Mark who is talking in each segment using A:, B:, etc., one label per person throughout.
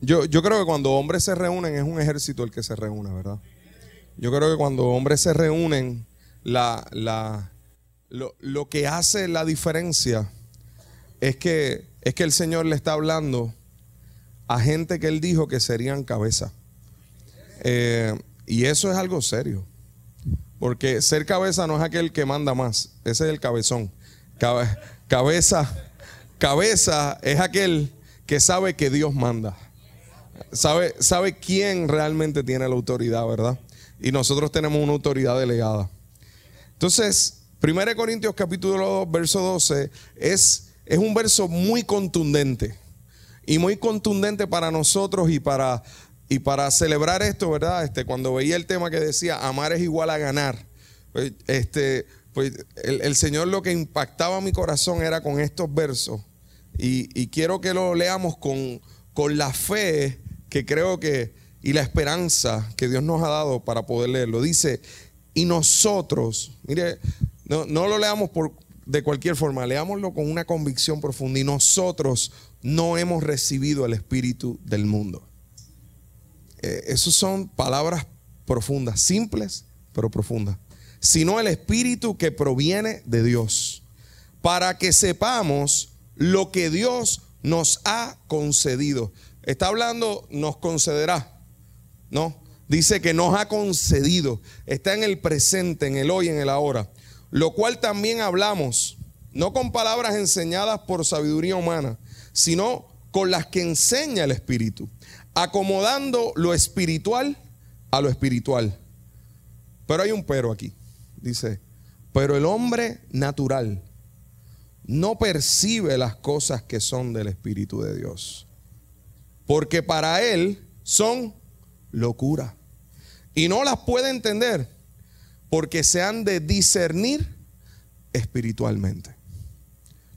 A: Yo, yo creo que cuando hombres se reúnen es un ejército el que se reúne, ¿verdad? Yo creo que cuando hombres se reúnen, la, la, lo, que hace la diferencia es que, es que el Señor le está hablando a gente que Él dijo que serían cabeza. Eh, y eso es algo serio. Porque ser cabeza no es aquel que manda más, ese es el cabezón. Cabe- cabeza, cabeza es aquel que sabe que Dios manda. Sabe, sabe quién realmente tiene la autoridad, ¿verdad? Y nosotros tenemos una autoridad delegada. Entonces, 1 Corintios capítulo 2, verso 12, es, es un verso muy contundente. Y muy contundente para nosotros y para, y para celebrar esto, ¿verdad? Este, cuando veía el tema que decía, amar es igual a ganar. Pues, este, pues el, el Señor lo que impactaba mi corazón era con estos versos. Y, y quiero que lo leamos con, con la fe que creo que y la esperanza que Dios nos ha dado para poder leerlo. Dice, y nosotros, mire, no, no lo leamos por, de cualquier forma, leámoslo con una convicción profunda. Y nosotros no hemos recibido el Espíritu del mundo. Eh, esas son palabras profundas, simples, pero profundas. Sino el Espíritu que proviene de Dios, para que sepamos lo que Dios nos ha concedido. Está hablando, nos concederá. No, dice que nos ha concedido. Está en el presente, en el hoy, en el ahora. Lo cual también hablamos, no con palabras enseñadas por sabiduría humana, sino con las que enseña el Espíritu, acomodando lo espiritual a lo espiritual. Pero hay un pero aquí. Dice, pero el hombre natural no percibe las cosas que son del Espíritu de Dios, porque para él son locura. Y no las puede entender porque se han de discernir espiritualmente.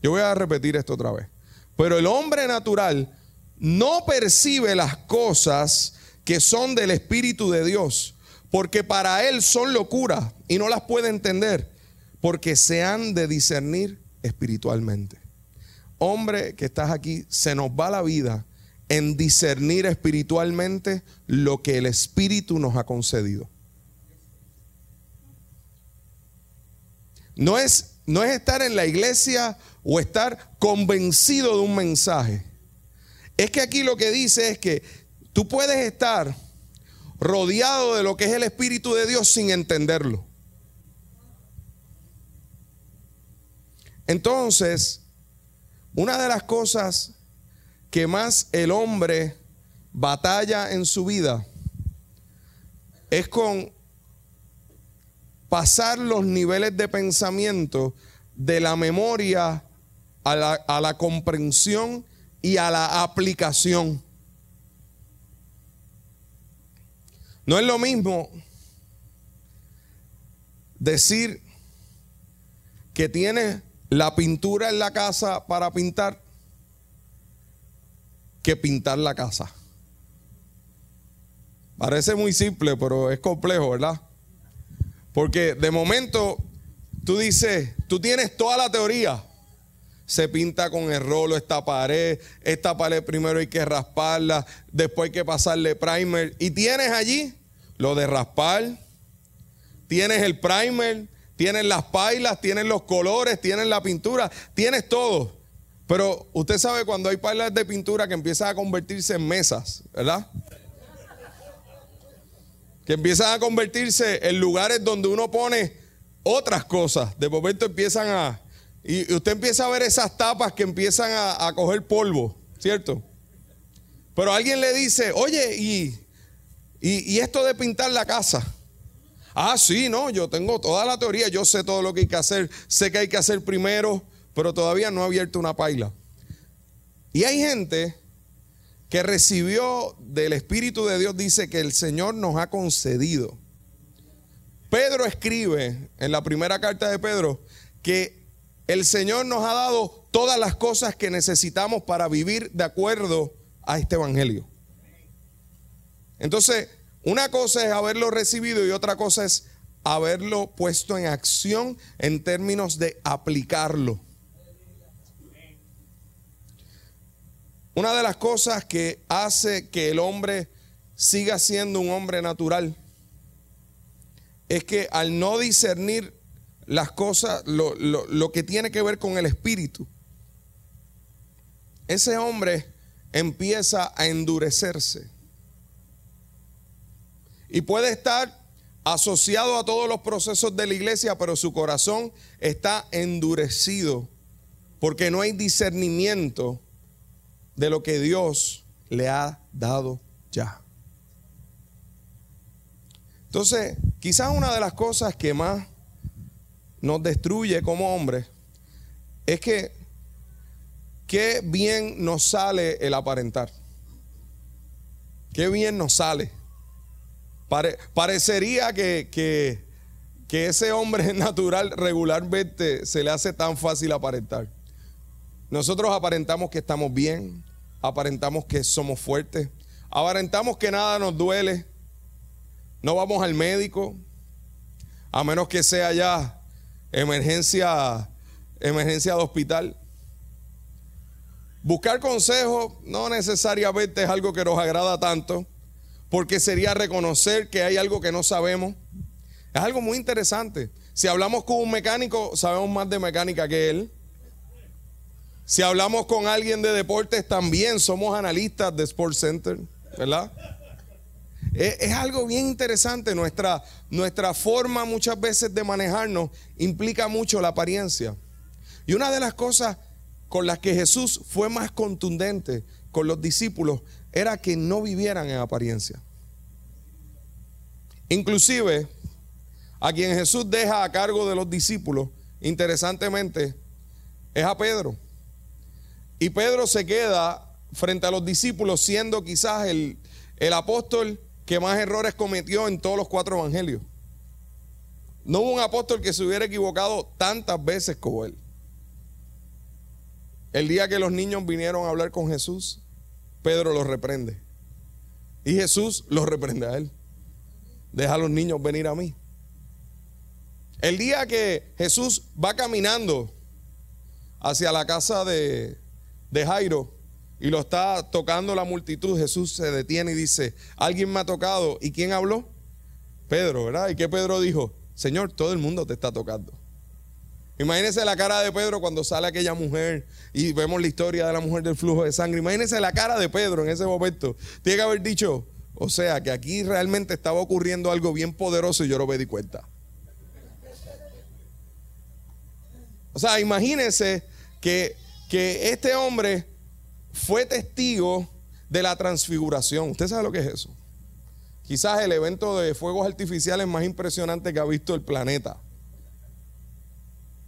A: Yo voy a repetir esto otra vez. Pero el hombre natural no percibe las cosas que son del Espíritu de Dios, porque para él son locura y no las puede entender, porque se han de discernir espiritualmente. Hombre que estás aquí, se nos va la vida en discernir espiritualmente lo que el Espíritu nos ha concedido. No es, no es estar en la iglesia o estar convencido de un mensaje. Es que aquí lo que dice es que tú puedes estar rodeado de lo que es el Espíritu de Dios sin entenderlo. Entonces, una de las cosas que más el hombre batalla en su vida es con pasar los niveles de pensamiento de la memoria a la, a la comprensión y a la aplicación. No es lo mismo decir que tienes la pintura en la casa para pintar que pintar la casa. Parece muy simple, pero es complejo, ¿verdad? Porque de momento tú dices, tú tienes toda la teoría. Se pinta con el rolo esta pared, esta pared primero hay que rasparla, después hay que pasarle primer. Y tienes allí lo de raspar, tienes el primer, tienes las pailas, tienes los colores, tienes la pintura, tienes todo. Pero usted sabe cuando hay pailas de pintura que empiezan a convertirse en mesas, ¿verdad? Que empiezan a convertirse en lugares donde uno pone otras cosas. De momento empiezan a... Y usted empieza a ver esas tapas que empiezan a, coger polvo, ¿cierto? Pero alguien le dice, oye, ¿y, y, y esto de pintar la casa? Ah, sí, no, yo tengo toda la teoría, yo sé todo lo que hay que hacer, sé que hay que hacer primero, pero todavía no ha abierto una paila. Y hay gente que recibió del Espíritu de Dios, dice que el Señor nos ha concedido. Pedro escribe en la primera carta de Pedro que el Señor nos ha dado todas las cosas que necesitamos para vivir de acuerdo a este Evangelio. Entonces, una cosa es haberlo recibido y otra cosa es haberlo puesto en acción en términos de aplicarlo. Una de las cosas que hace que el hombre siga siendo un hombre natural es que al no discernir las cosas, lo, lo, que tiene que ver con el espíritu, ese hombre empieza a endurecerse. Y puede estar asociado a todos los procesos de la iglesia, pero su corazón está endurecido porque no hay discernimiento de lo que Dios le ha dado ya. Entonces, quizás una de las cosas que más nos destruye como hombres es que qué bien nos sale el aparentar. Qué bien nos sale. parecería que, que, que ese hombre natural regularmente se le hace tan fácil aparentar. Nosotros aparentamos que estamos bien, aparentamos que somos fuertes, aparentamos que nada nos duele, no vamos al médico, a menos que sea ya emergencia, emergencia de hospital. Buscar consejo no necesariamente es algo que nos agrada tanto, porque sería reconocer que hay algo que no sabemos. Es algo muy interesante. Si hablamos con un mecánico, sabemos más de mecánica que él. Si hablamos con alguien de deportes, también somos analistas de Sports Center, ¿verdad? Es, algo bien interesante. Nuestra, nuestra forma muchas veces de manejarnos implica mucho la apariencia. Y una de las cosas con las que Jesús fue más contundente con los discípulos era que no vivieran en apariencia. Inclusive, a quien Jesús deja a cargo de los discípulos, interesantemente, es a Pedro. Y Pedro se queda frente a los discípulos siendo quizás el, el apóstol que más errores cometió en todos los cuatro evangelios. No hubo un apóstol que se hubiera equivocado tantas veces como él. El día que los niños vinieron a hablar con Jesús, Pedro los reprende. Y Jesús los reprende a él. Deja a los niños venir a mí. El día que Jesús va caminando hacia la casa de, de Jairo y lo está tocando la multitud, Jesús se detiene y dice, alguien me ha tocado. ¿Y quién habló? Pedro, ¿verdad? ¿Y qué Pedro dijo? Señor, todo el mundo te está tocando. Imagínense la cara de Pedro cuando sale aquella mujer y vemos la historia de la mujer del flujo de sangre. Imagínense la cara de Pedro en ese momento. Tiene que haber dicho, o sea, que aquí realmente estaba ocurriendo algo bien poderoso y yo no me di cuenta. O sea, imagínense que que este hombre fue testigo de la transfiguración. ¿Usted sabe lo que es eso? Quizás el evento de fuegos artificiales más impresionante que ha visto el planeta.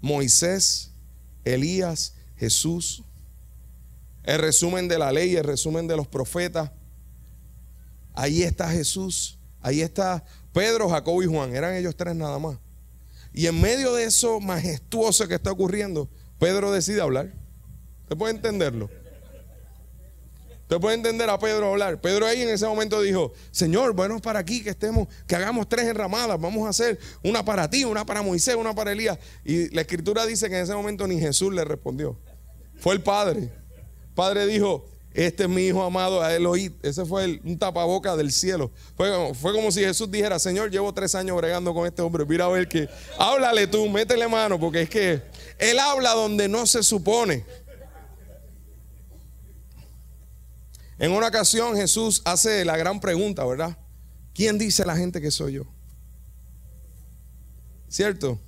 A: Moisés, Elías, Jesús. El resumen de la ley, el resumen de los profetas. Ahí está Jesús. Ahí está Pedro, Jacobo y Juan. Eran ellos tres nada más. Y en medio de eso majestuoso que está ocurriendo, Pedro decide hablar. ¿Usted puede entenderlo? Usted puede entender a Pedro hablar. Pedro ahí en ese momento dijo, Señor, bueno para aquí que estemos, que hagamos tres enramadas, vamos a hacer una para ti, una para Moisés, una para Elías. Y la escritura dice que en ese momento ni Jesús le respondió. Fue el Padre. El Padre dijo, este es mi hijo amado, a él. Ese fue un tapaboca del cielo. Fue, fue, como si Jesús dijera, Señor, llevo tres años bregando con este hombre. Mira a ver que, háblale tú, métele mano, porque es que él habla donde no se supone. En una ocasión Jesús hace la gran pregunta, ¿verdad? ¿Quién dice la gente que soy yo? ¿Cierto?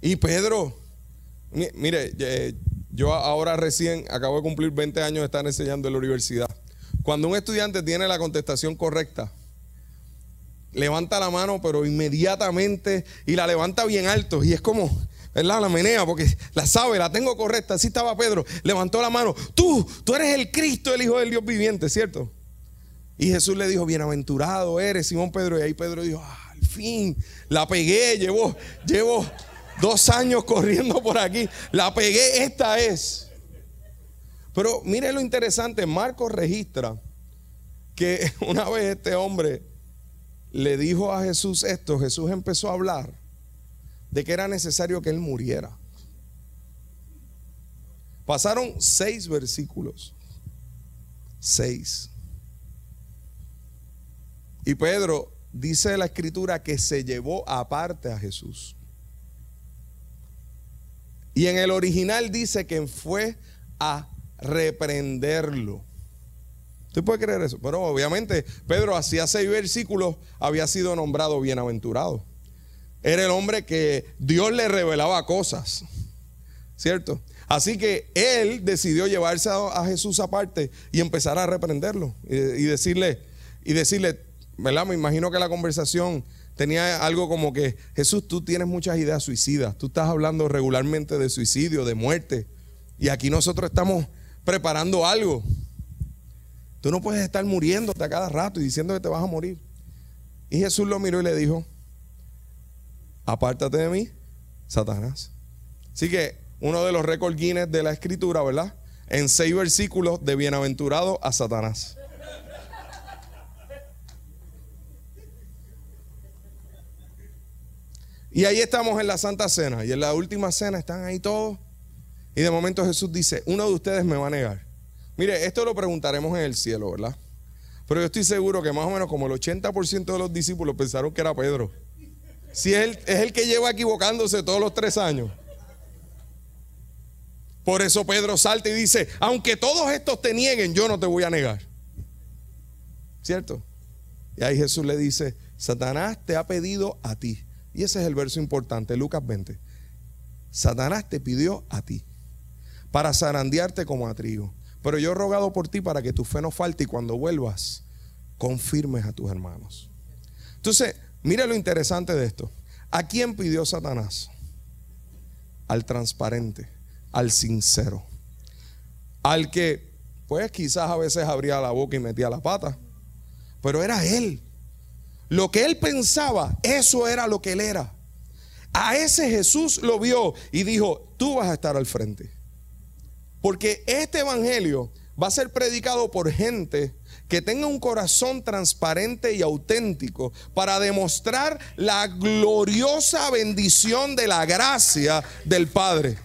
A: Y Pedro, mire, yo ahora recién acabo de cumplir 20 años de estar enseñando en la universidad. Cuando un estudiante tiene la contestación correcta, levanta la mano, pero inmediatamente, y la levanta bien alto, y es como, ¿verdad? La menea porque la sabe, la tengo correcta. Así estaba Pedro, levantó la mano. Tú, tú eres el Cristo, el Hijo del Dios viviente, ¿cierto? Y Jesús le dijo, bienaventurado eres, Simón Pedro. Y ahí Pedro dijo, ah, al fin, la pegué, llevo, llevo dos años corriendo por aquí. La pegué, esta es. Pero mire lo interesante, Marcos registra que una vez este hombre le dijo a Jesús esto, Jesús empezó a hablar de que era necesario que él muriera. Pasaron seis versículos. 6. Y Pedro dice la escritura que se llevó aparte a Jesús. Y en el original dice que fue a reprenderlo. ¿Usted puede creer eso? Pero obviamente Pedro hacía seis versículos había sido nombrado bienaventurado. Era el hombre que Dios le revelaba cosas. ¿Cierto? Así que él decidió llevarse a, Jesús aparte y empezar a reprenderlo y, decirle, y decirle, ¿verdad? Me imagino que la conversación tenía algo como que, Jesús, tú tienes muchas ideas suicidas, tú estás hablando regularmente de suicidio, de muerte, y aquí nosotros estamos preparando algo. Tú no puedes estar muriéndote a cada rato y diciendo que te vas a morir. Y Jesús lo miró y le dijo, apártate de mí, Satanás. Así que uno de los récords Guinness de la escritura, ¿verdad? En seis versículos de bienaventurado a Satanás. Y ahí estamos en la Santa Cena. Y en la última cena están ahí todos. Y de momento Jesús dice, uno de ustedes me va a negar. Mire, esto lo preguntaremos en el cielo, ¿verdad? Pero yo estoy seguro que más o menos como el 80% de los discípulos pensaron que era Pedro. Si es el, es el que lleva equivocándose todos los tres años. Por eso Pedro salta y dice, aunque todos estos te nieguen, yo no te voy a negar. ¿Cierto? Y ahí Jesús le dice, Satanás te ha pedido a ti y ese es el verso importante, Lucas 20. Satanás te pidió a ti para zarandearte como a trigo. Pero yo he rogado por ti para que tu fe no falte y cuando vuelvas, confirmes a tus hermanos. Entonces, mire lo interesante de esto. ¿A quién pidió Satanás? Al transparente, al sincero. Al que, pues quizás a veces abría la boca y metía la pata. Pero era él lo que él pensaba, eso era lo que él era. A ese Jesús lo vio y dijo, tú vas a estar al frente. Porque este evangelio va a ser predicado por gente que tenga un corazón transparente y auténtico para demostrar la gloriosa bendición de la gracia del Padre.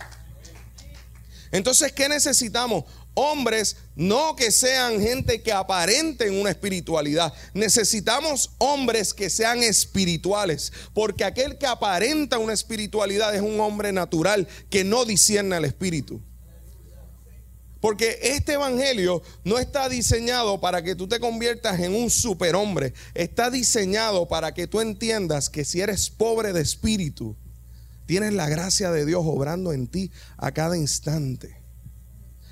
A: Entonces, ¿qué necesitamos? hombres no que sean gente que aparenten una espiritualidad. Necesitamos hombres que sean espirituales, porque aquel que aparenta una espiritualidad es un hombre natural que no discierne al espíritu. Porque este evangelio no está diseñado para que tú te conviertas en un superhombre. Está diseñado para que tú entiendas que si eres pobre de espíritu, tienes la gracia de Dios obrando en ti a cada instante.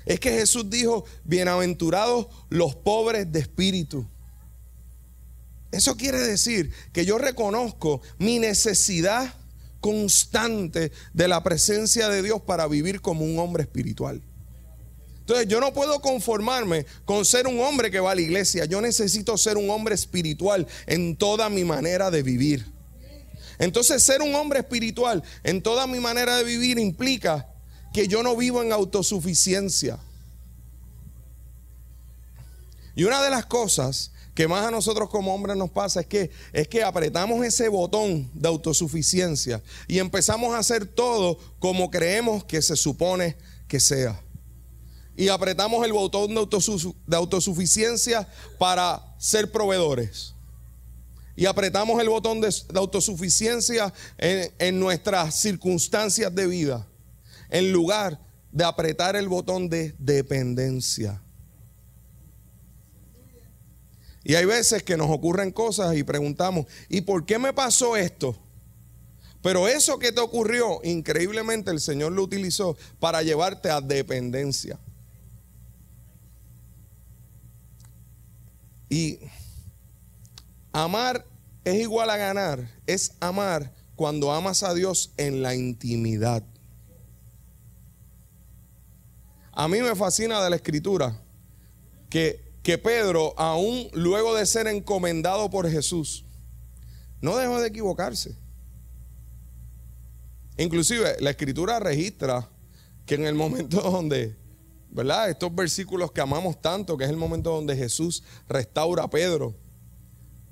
A: Es que Jesús dijo, bienaventurados los pobres de espíritu. Eso quiere decir que yo reconozco mi necesidad constante de la presencia de Dios para vivir como un hombre espiritual. Entonces yo no puedo conformarme con ser un hombre que va a la iglesia. Yo necesito ser un hombre espiritual en toda mi manera de vivir. Entonces ser un hombre espiritual en toda mi manera de vivir implica que yo no vivo en autosuficiencia. Y una de las cosas que más a nosotros como hombres nos pasa es que, es que apretamos ese botón de autosuficiencia y empezamos a hacer todo como creemos que se supone que sea. Y apretamos el botón de, autosuficiencia para ser proveedores. Y apretamos el botón de, autosuficiencia en nuestras circunstancias de vida en lugar de apretar el botón de dependencia. Y hay veces que nos ocurren cosas y preguntamos, ¿y por qué me pasó esto? Pero eso que te ocurrió, increíblemente el Señor lo utilizó para llevarte a dependencia. Y amar es igual a ganar, es amar cuando amas a Dios en la intimidad. A mí me fascina de la escritura que, que Pedro, aún luego de ser encomendado por Jesús, no dejó de equivocarse. Inclusive la escritura registra que en el momento donde, ¿verdad? Estos versículos que amamos tanto, que es el momento donde Jesús restaura a Pedro,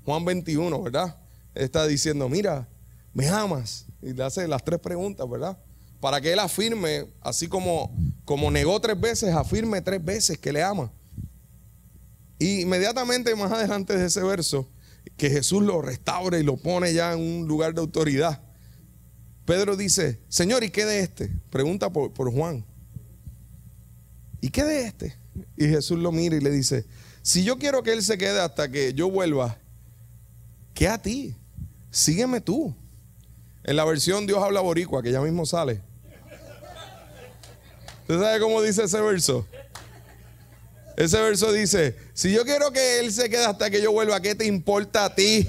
A: Juan 21, ¿verdad? Está diciendo, mira, me amas. Y le hace las tres preguntas, ¿verdad? para que él afirme, así como, como negó tres veces, afirme tres veces que le ama. Y inmediatamente más adelante de ese verso, que Jesús lo restaura y lo pone ya en un lugar de autoridad, Pedro dice, Señor, ¿y qué de este? Pregunta por, por Juan. ¿Y qué de este? Y Jesús lo mira y le dice, si yo quiero que él se quede hasta que yo vuelva, ¿qué a ti? Sígueme tú. En la versión Dios habla boricua, que ya mismo sale. ¿Usted sabe cómo dice ese verso? Ese verso dice, si yo quiero que Él se quede hasta que yo vuelva, ¿qué te importa a ti?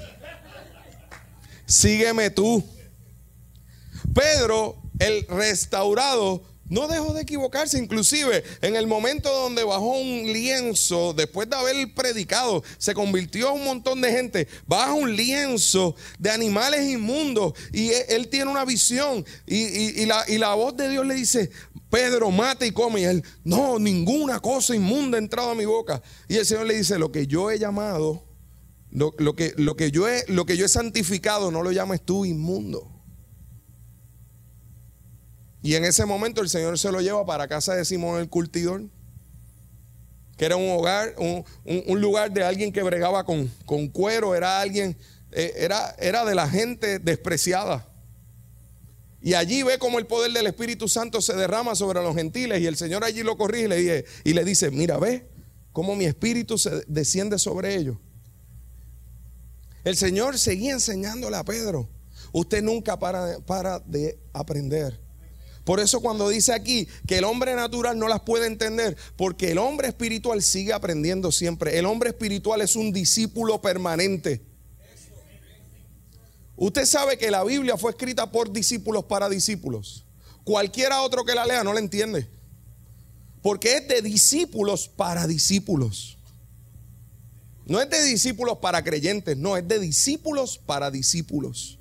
A: Sígueme tú. Pedro, el restaurado, no dejó de equivocarse, inclusive en el momento donde bajó un lienzo, después de haber predicado, se convirtió en un montón de gente, baja un lienzo de animales inmundos y él tiene una visión y, la, voz de Dios le dice, Pedro, mata y come. Y él, no, ninguna cosa inmunda ha entrado a mi boca. Y el Señor le dice, lo que yo he llamado, lo, que, lo, que, yo he, lo que yo he santificado, no lo llames tú inmundo. Y en ese momento el Señor se lo lleva para casa de Simón el cultidor, que era un hogar, un, lugar de alguien que bregaba con, con cuero, era alguien, eh, era, era de la gente despreciada. Y allí ve como el poder del Espíritu Santo se derrama sobre los gentiles y el Señor allí lo corrige y le dice, y le dice mira, ve cómo mi Espíritu se desciende sobre ellos. El Señor seguía enseñándole a Pedro, usted nunca para, para de aprender. Por eso cuando dice aquí que el hombre natural no las puede entender, porque el hombre espiritual sigue aprendiendo siempre. El hombre espiritual es un discípulo permanente. Usted sabe que la Biblia fue escrita por discípulos para discípulos. Cualquiera otro que la lea no la entiende. Porque es de discípulos para discípulos. No es de discípulos para creyentes, no, es de discípulos para discípulos.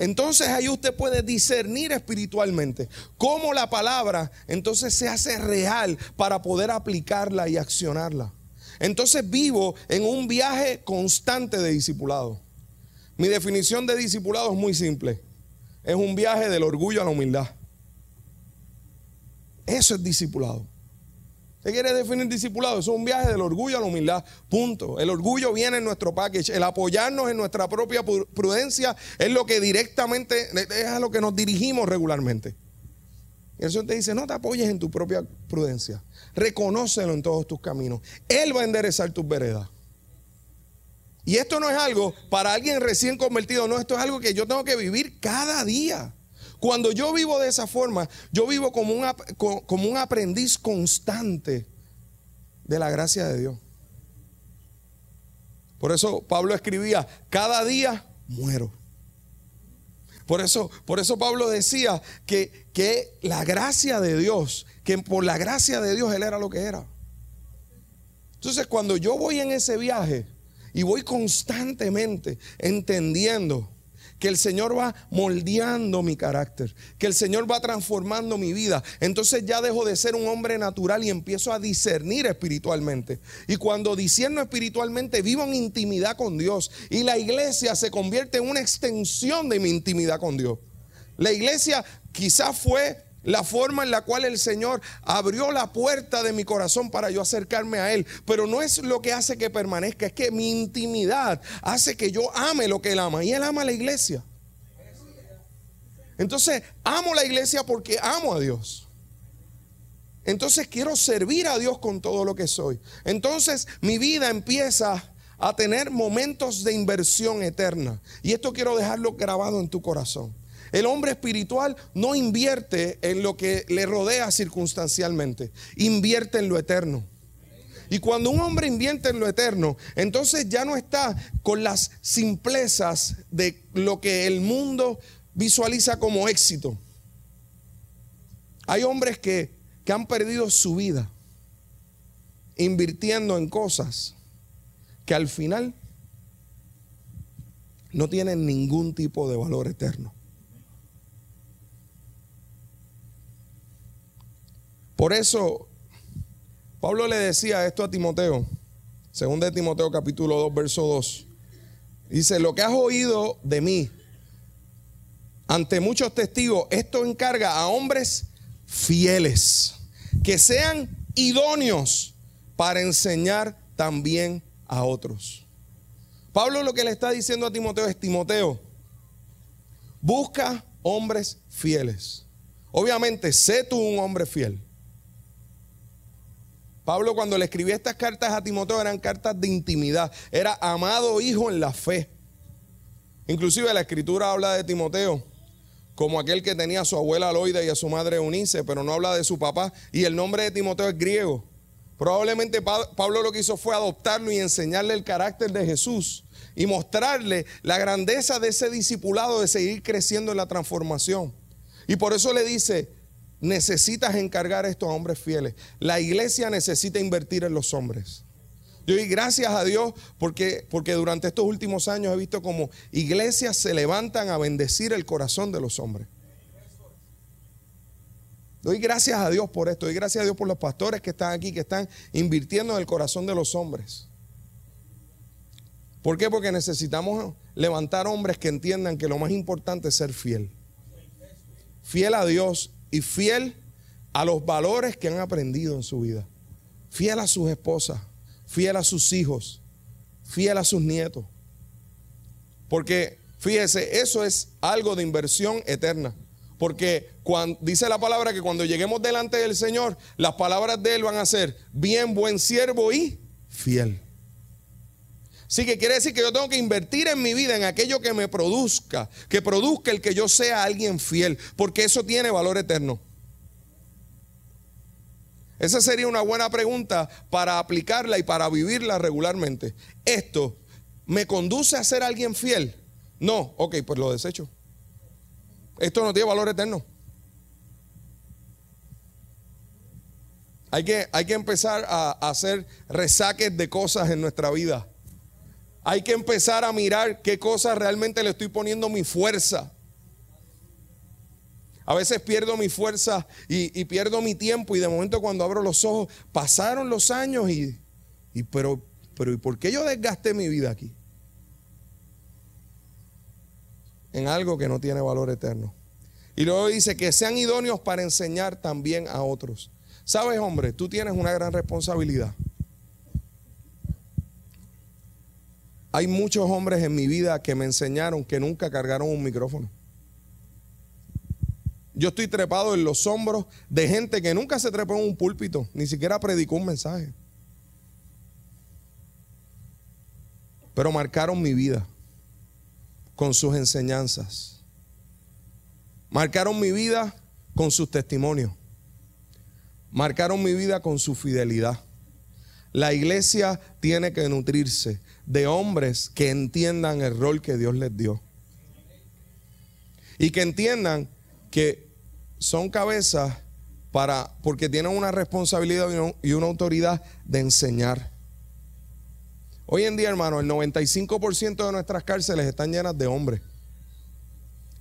A: Entonces ahí usted puede discernir espiritualmente cómo la palabra entonces se hace real para poder aplicarla y accionarla. Entonces vivo en un viaje constante de discipulado. Mi definición de discipulado es muy simple. Es un viaje del orgullo a la humildad. Eso es discipulado. ¿Usted quiere definir discipulado? Eso es un viaje del orgullo a la humildad. Punto. El orgullo viene en nuestro package. El apoyarnos en nuestra propia prudencia es lo que directamente, es a lo que nos dirigimos regularmente. Y el Señor te dice, no te apoyes en tu propia prudencia. Reconócelo en todos tus caminos. Él va a enderezar tus veredas. Y esto no es algo para alguien recién convertido, no, esto es algo que yo tengo que vivir cada día. Cuando yo vivo de esa forma, yo vivo como un, como un aprendiz constante de la gracia de Dios. Por eso Pablo escribía, cada día muero. Por eso, por eso Pablo decía que, que la gracia de Dios, que por la gracia de Dios él era lo que era. Entonces cuando yo voy en ese viaje, y voy constantemente entendiendo que el Señor va moldeando mi carácter, que el Señor va transformando mi vida. Entonces ya dejo de ser un hombre natural y empiezo a discernir espiritualmente. Y cuando discerno espiritualmente, vivo en intimidad con Dios. Y la iglesia se convierte en una extensión de mi intimidad con Dios. La iglesia quizás fue la forma en la cual el Señor abrió la puerta de mi corazón para yo acercarme a Él. Pero no es lo que hace que permanezca, es que mi intimidad hace que yo ame lo que Él ama. Y Él ama la iglesia. Entonces, amo la iglesia porque amo a Dios. Entonces quiero servir a Dios con todo lo que soy. Entonces mi vida empieza a tener momentos de inversión eterna. Y esto quiero dejarlo grabado en tu corazón. El hombre espiritual no invierte en lo que le rodea circunstancialmente, invierte en lo eterno. Y cuando un hombre invierte en lo eterno, entonces ya no está con las simplezas de lo que el mundo visualiza como éxito. Hay hombres que, que han perdido su vida invirtiendo en cosas que al final no tienen ningún tipo de valor eterno. Por eso, Pablo le decía esto a Timoteo, según de Timoteo capítulo 2, verso 2. Dice, lo que has oído de mí ante muchos testigos, esto encarga a hombres fieles, que sean idóneos para enseñar también a otros. Pablo lo que le está diciendo a Timoteo es, Timoteo, busca hombres fieles. Obviamente, sé tú un hombre fiel. Pablo cuando le escribía estas cartas a Timoteo eran cartas de intimidad. Era amado hijo en la fe. Inclusive la escritura habla de Timoteo como aquel que tenía a su abuela Loida y a su madre Eunice, pero no habla de su papá. Y el nombre de Timoteo es griego. Probablemente Pablo lo que hizo fue adoptarlo y enseñarle el carácter de Jesús y mostrarle la grandeza de ese discipulado de seguir creciendo en la transformación. Y por eso le dice, necesitas encargar esto a hombres fieles. La iglesia necesita invertir en los hombres. Yo doy gracias a Dios porque, porque durante estos últimos años he visto como iglesias se levantan a bendecir el corazón de los hombres. Doy gracias a Dios por esto. Doy gracias a Dios por los pastores que están aquí, que están invirtiendo en el corazón de los hombres. ¿Por qué? Porque necesitamos levantar hombres que entiendan que lo más importante es ser fiel. Fiel a Dios y fiel a los valores que han aprendido en su vida. Fiel a sus esposas, fiel a sus hijos, fiel a sus nietos. Porque fíjese, eso es algo de inversión eterna. Porque cuando, dice la palabra que cuando lleguemos delante del Señor, las palabras de Él van a ser bien, buen siervo y fiel. Así que quiere decir que yo tengo que invertir en mi vida en aquello que me produzca, que produzca el que yo sea alguien fiel, porque eso tiene valor eterno. Esa sería una buena pregunta para aplicarla y para vivirla regularmente. ¿Esto me conduce a ser alguien fiel? No, ok, pues lo desecho. Esto no tiene valor eterno. Hay que, hay que empezar a, hacer resaques de cosas en nuestra vida. Hay que empezar a mirar qué cosas realmente le estoy poniendo mi fuerza. A veces pierdo mi fuerza y, pierdo mi tiempo y de momento cuando abro los ojos, pasaron los años y, pero, pero ¿y por qué yo desgasté mi vida aquí? en algo que no tiene valor eterno. Y luego dice que sean idóneos para enseñar también a otros. Sabes, hombre, tú tienes una gran responsabilidad. Hay muchos hombres en mi vida que me enseñaron que nunca cargaron un micrófono. Yo estoy trepado en los hombros de gente que nunca se trepó en un púlpito, ni siquiera predicó un mensaje. Pero marcaron mi vida con sus enseñanzas. Marcaron mi vida con sus testimonios. Marcaron mi vida con su fidelidad. La iglesia tiene que nutrirse de hombres que entiendan el rol que Dios les dio. Y que entiendan que son cabezas para, porque tienen una responsabilidad y una autoridad de enseñar. Hoy en día, hermano, el 95% de nuestras cárceles están llenas de hombres.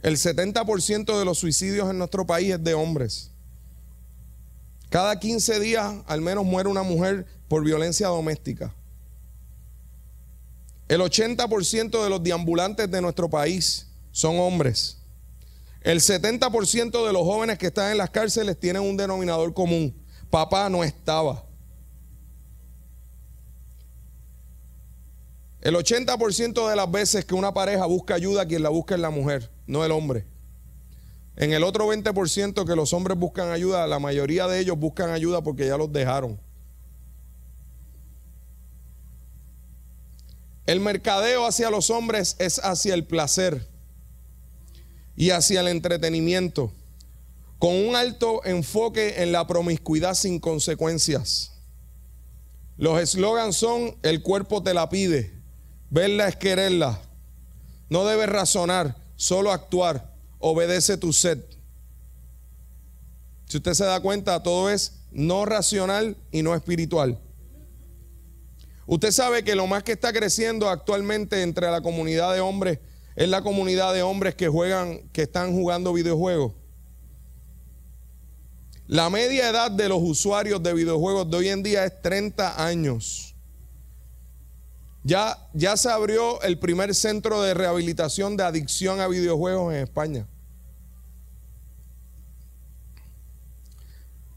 A: El 70% de los suicidios en nuestro país es de hombres. Cada 15 días al menos muere una mujer por violencia doméstica. El 80% de los deambulantes de nuestro país son hombres. El 70% de los jóvenes que están en las cárceles tienen un denominador común. Papá no estaba. El 80% de las veces que una pareja busca ayuda, quien la busca es la mujer, no el hombre. En el otro 20% que los hombres buscan ayuda, la mayoría de ellos buscan ayuda porque ya los dejaron. El mercadeo hacia los hombres es hacia el placer y hacia el entretenimiento, con un alto enfoque en la promiscuidad sin consecuencias. Los eslogans son, el cuerpo te la pide, Verla es quererla. No debes razonar, solo actuar. Obedece tu sed. Si usted se da cuenta, todo es no racional y no espiritual. Usted sabe que lo más que está creciendo actualmente entre la comunidad de hombres es la comunidad de hombres que juegan, que están jugando videojuegos. La media edad de los usuarios de videojuegos de hoy en día es 30 años. Ya, ya se abrió el primer centro de rehabilitación de adicción a videojuegos en España.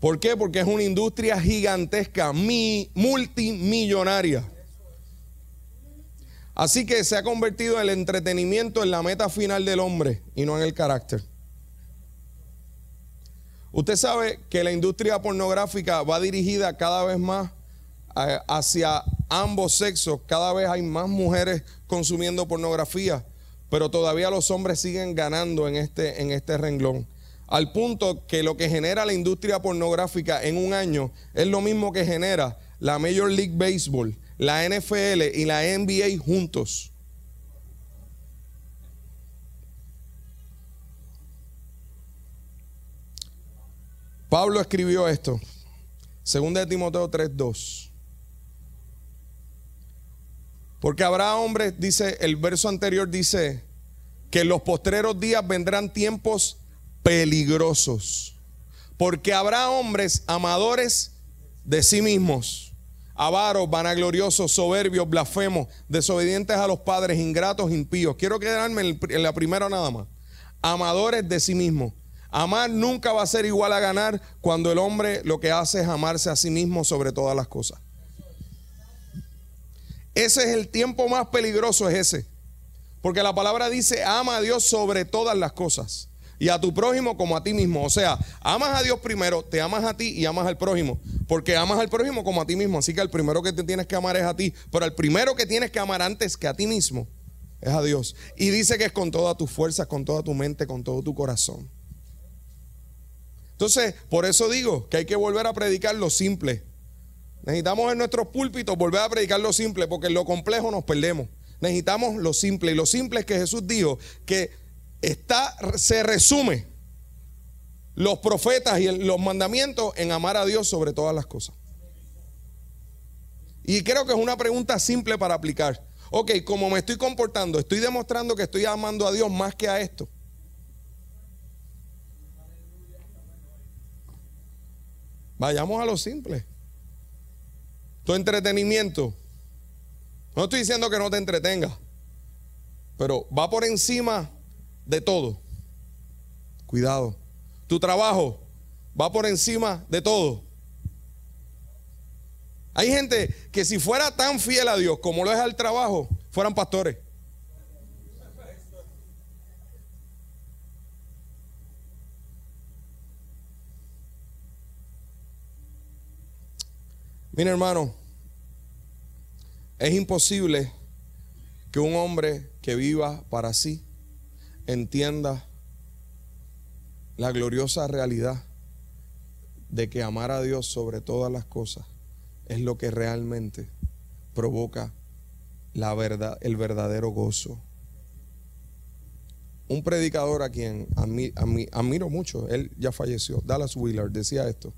A: ¿Por qué? Porque es una industria gigantesca, multimillonaria. Así que se ha convertido el entretenimiento en la meta final del hombre y no en el carácter. Usted sabe que la industria pornográfica va dirigida cada vez más eh, hacia ambos sexos. Cada vez hay más mujeres consumiendo pornografía, pero todavía los hombres siguen ganando en este, en este renglón. Al punto que lo que genera la industria pornográfica en un año es lo mismo que genera la Major League Baseball, la NFL y la NBA juntos. Pablo escribió esto, 2 de Timoteo 3:2. Porque habrá hombres, dice el verso anterior, dice que en los postreros días vendrán tiempos peligrosos. Porque habrá hombres amadores de sí mismos avaros, vanagloriosos, soberbios, blasfemos, desobedientes a los padres, ingratos, impíos. Quiero quedarme en la primera nada más. Amadores de sí mismos. Amar nunca va a ser igual a ganar cuando el hombre lo que hace es amarse a sí mismo sobre todas las cosas. Ese es el tiempo más peligroso, es ese. Porque la palabra dice, ama a Dios sobre todas las cosas y a tu prójimo como a ti mismo. O sea, amas a Dios primero, te amas a ti y amas al prójimo. Porque amas al prójimo como a ti mismo. Así que el primero que te tienes que amar es a ti. Pero el primero que tienes que amar antes que a ti mismo es a Dios. Y dice que es con todas tus fuerzas, con toda tu mente, con todo tu corazón. Entonces, por eso digo que hay que volver a predicar lo simple. Necesitamos en nuestros púlpitos volver a predicar lo simple, porque en lo complejo nos perdemos. Necesitamos lo simple. Y lo simple es que Jesús dijo que está, se resume los profetas y los mandamientos en amar a Dios sobre todas las cosas. Y creo que es una pregunta simple para aplicar. Ok, como me estoy comportando, estoy demostrando que estoy amando a Dios más que a esto. Vayamos a lo simple. Tu entretenimiento. No estoy diciendo que no te entretenga, pero va por encima de todo. Cuidado. Tu trabajo va por encima de todo. Hay gente que si fuera tan fiel a Dios como lo es al trabajo, fueran pastores. Mira hermano, es imposible que un hombre que viva para sí entienda la gloriosa realidad de que amar a Dios sobre todas las cosas es lo que realmente provoca la verdad, el verdadero gozo. Un predicador a quien admiro mucho, él ya falleció, Dallas Wheeler, decía esto,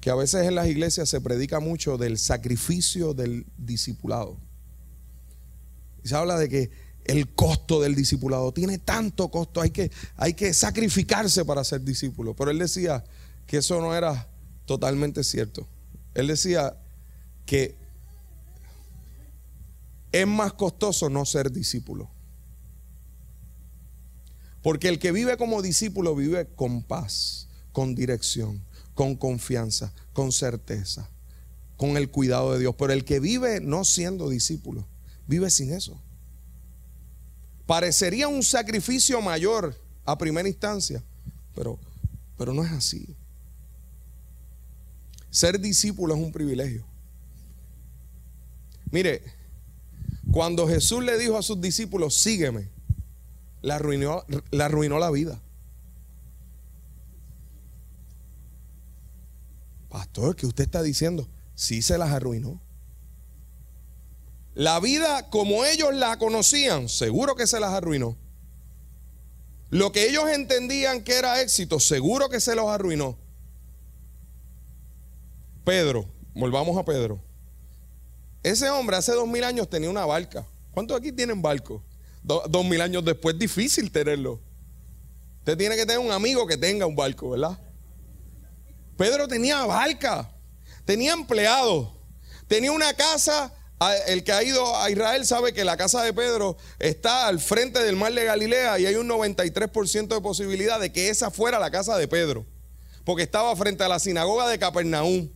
A: que a veces en las iglesias se predica mucho del sacrificio del discipulado. Y se habla de que el costo del discipulado. Tiene tanto costo, hay que, hay que sacrificarse para ser discípulo. Pero él decía que eso no era totalmente cierto. Él decía que es más costoso no ser discípulo. Porque el que vive como discípulo vive con paz, con dirección, con confianza, con certeza, con el cuidado de Dios. Pero el que vive no siendo discípulo, vive sin eso. Parecería un sacrificio mayor a primera instancia, pero, pero no es así. Ser discípulo es un privilegio. Mire, cuando Jesús le dijo a sus discípulos, sígueme, le arruinó, le arruinó la vida. Pastor, ¿qué usted está diciendo? Sí se las arruinó. La vida como ellos la conocían, seguro que se las arruinó. Lo que ellos entendían que era éxito, seguro que se los arruinó. Pedro, volvamos a Pedro. Ese hombre hace dos mil años tenía una barca. ¿Cuántos aquí tienen barco? dos mil años después, difícil tenerlo. Usted tiene que tener un amigo que tenga un barco, ¿verdad? Pedro tenía barca, tenía empleados, tenía una casa el que ha ido a Israel sabe que la casa de Pedro está al frente del mar de Galilea y hay un 93% de posibilidad de que esa fuera la casa de Pedro, porque estaba frente a la sinagoga de Capernaum.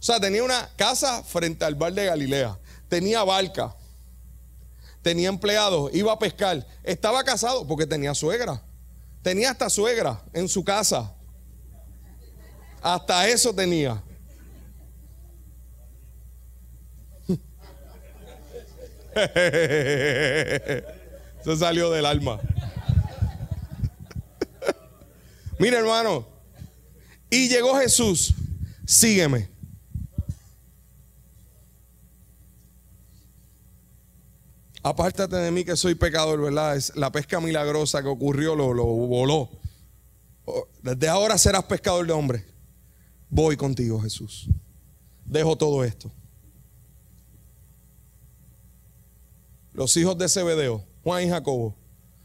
A: O sea, tenía una casa frente al bar de Galilea. Tenía barca. Tenía empleados. Iba a pescar. Estaba casado porque tenía suegra. Tenía hasta suegra en su casa. Hasta eso tenía. Se salió del alma. Mira, hermano. Y llegó Jesús. Sígueme. Apártate de mí que soy pecador, ¿verdad? Es la pesca milagrosa que ocurrió, lo, voló. Desde ahora serás pescador de hombres. Voy contigo, Jesús. Dejo todo esto. Los hijos de Zebedeo, Juan y Jacobo,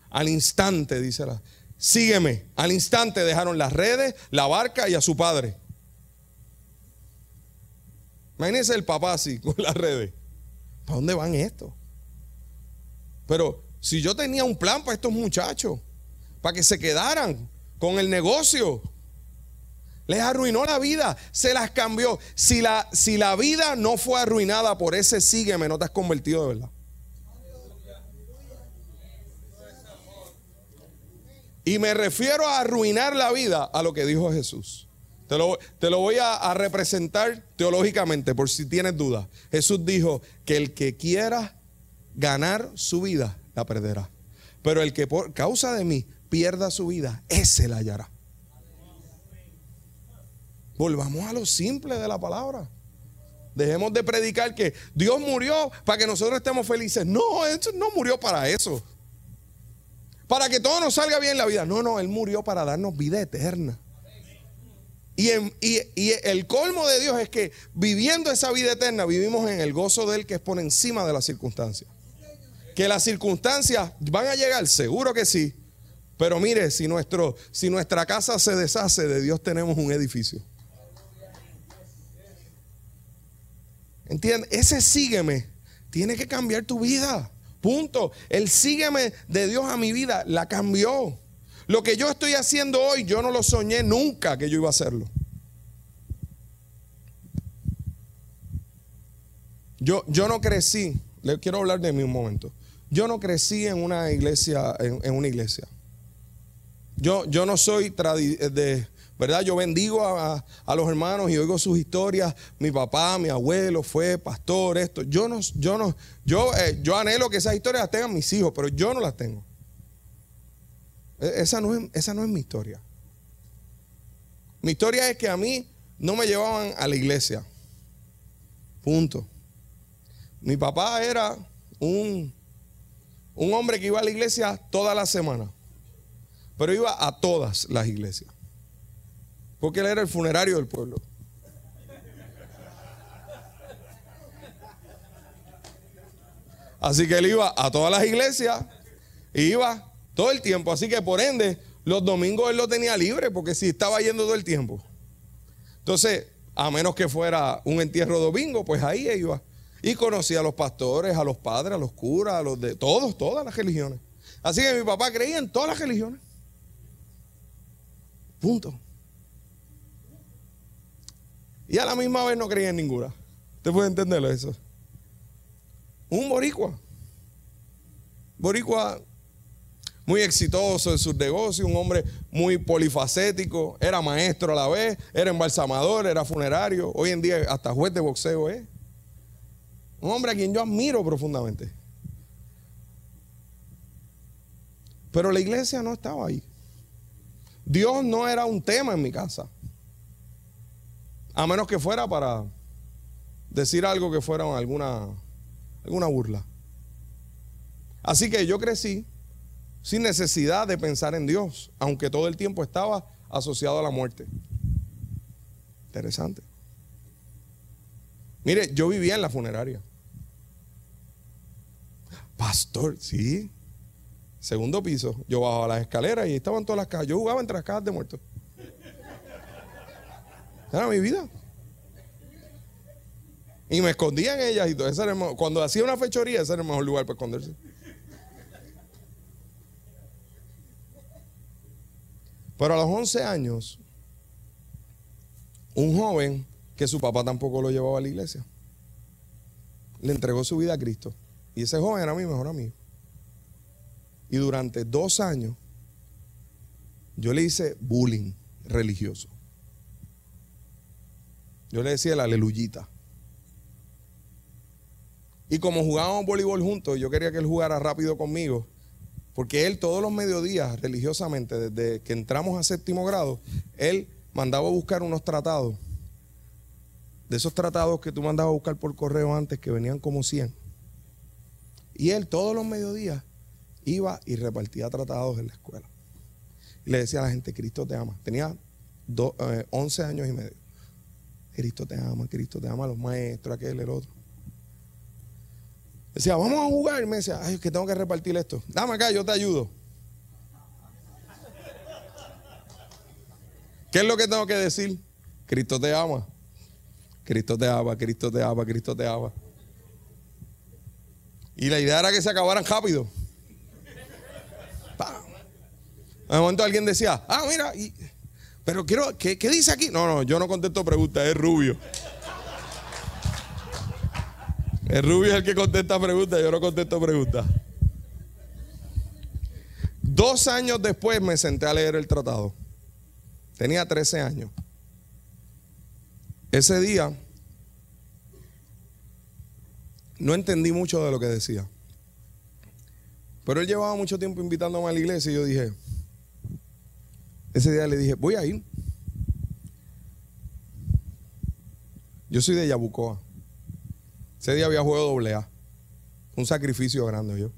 A: al instante, dice la, sígueme. Al instante dejaron las redes, la barca y a su padre. Imagínense el papá así, con las redes. ¿Para dónde van estos? Pero si yo tenía un plan para estos muchachos, para que se quedaran con el negocio, les arruinó la vida, se las cambió. Si la, si la vida no fue arruinada por ese sígueme, no te has convertido de verdad. Y me refiero a arruinar la vida a lo que dijo Jesús. Te lo, te lo voy a, a, representar teológicamente por si tienes dudas. Jesús dijo que el que quiera ganar su vida, la perderá. Pero el que por causa de mí pierda su vida, ese la hallará. Volvamos a lo simple de la palabra. Dejemos de predicar que Dios murió para que nosotros estemos felices. No, no murió para eso. Para que todo nos salga bien en la vida. No, no, Él murió para darnos vida eterna. Y, el colmo de Dios es que viviendo esa vida eterna, vivimos en el gozo de Él que es por encima de las circunstancias. Que las circunstancias van a llegar, seguro que sí. Pero mire, si, nuestro, si nuestra casa se deshace, de Dios tenemos un edificio. ¿Entiendes? Ese sígueme tiene que cambiar tu vida. Punto. El sígueme de Dios a mi vida la cambió. Lo que yo estoy haciendo hoy, yo no lo soñé nunca que yo iba a hacerlo. Yo, yo no crecí, le quiero hablar de mí un momento. Yo no crecí en una iglesia, en, una iglesia. Yo, yo no soy de, ¿verdad? Yo bendigo a, los hermanos y oigo sus historias. Mi papá, mi abuelo fue pastor, esto. Yo no, yo no, yo, eh, yo anhelo que esas historias las tengan mis hijos, pero yo no las tengo. E, esa no, es, esa no es mi historia. Mi historia es que a mí no me llevaban a la iglesia. Punto. Mi papá era un un hombre que iba a la iglesia toda la semana, pero iba a todas las iglesias, porque él era el funerario del pueblo. Así que él iba a todas las iglesias iba todo el tiempo. Así que por ende, los domingos él lo tenía libre porque si estaba yendo todo el tiempo. Entonces, a menos que fuera un entierro domingo, pues ahí iba. Y conocía a los pastores, a los padres, a los curas, a los de todos, todas las religiones. Así que mi papá creía en todas las religiones. Punto. Y a la misma vez no creía en ninguna. ¿Usted puede entenderlo eso? Un boricua. Boricua muy exitoso en sus negocios, un hombre muy polifacético, era maestro a la vez, era embalsamador, era funerario, hoy en día hasta juez de boxeo es. Un hombre a quien yo admiro profundamente. Pero la iglesia no estaba ahí. Dios no era un tema en mi casa. A menos que fuera para decir algo que fuera alguna, alguna burla. Así que yo crecí sin necesidad de pensar en Dios, aunque todo el tiempo estaba asociado a la muerte. Interesante. Mire, yo vivía en la funeraria. Pastor, sí. Segundo piso. Yo bajaba las escaleras y estaban todas las cajas. Yo jugaba entre las cajas de muertos. Era mi vida. Y me escondía en ellas y todo. cuando hacía una fechoría, ese era el mejor lugar para esconderse. Pero a los 11 años, un joven que su papá tampoco lo llevaba a la iglesia. Le entregó su vida a Cristo. Y ese joven era mi mejor amigo. Y durante dos años yo le hice bullying religioso. Yo le decía la aleluyita. Y como jugábamos voleibol juntos, yo quería que él jugara rápido conmigo. Porque él todos los mediodías, religiosamente, desde que entramos a séptimo grado, él mandaba a buscar unos tratados. De esos tratados que tú mandabas a buscar por correo antes, que venían como 100. Y él todos los mediodías iba y repartía tratados en la escuela. Y le decía a la gente, Cristo te ama. Tenía 11 eh, años y medio. Cristo te ama, Cristo te ama, los maestros, aquel, el otro. Decía, vamos a jugar. Y me decía, ay, es que tengo que repartir esto. Dame acá, yo te ayudo. ¿Qué es lo que tengo que decir? Cristo te ama. Cristo te ama, Cristo te ama, Cristo te ama. Y la idea era que se acabaran rápido. En un momento alguien decía, ah, mira, pero quiero, ¿qué, ¿qué, dice aquí? No, no, yo no contesto preguntas, es rubio. El rubio es el que contesta preguntas, yo no contesto preguntas. Dos años después me senté a leer el tratado. Tenía 13 años. Ese día no entendí mucho de lo que decía. Pero él llevaba mucho tiempo invitándome a la iglesia y yo dije, ese día le dije, voy a ir. Yo soy de Yabucoa. Ese día había juego doble A. Un sacrificio grande yo.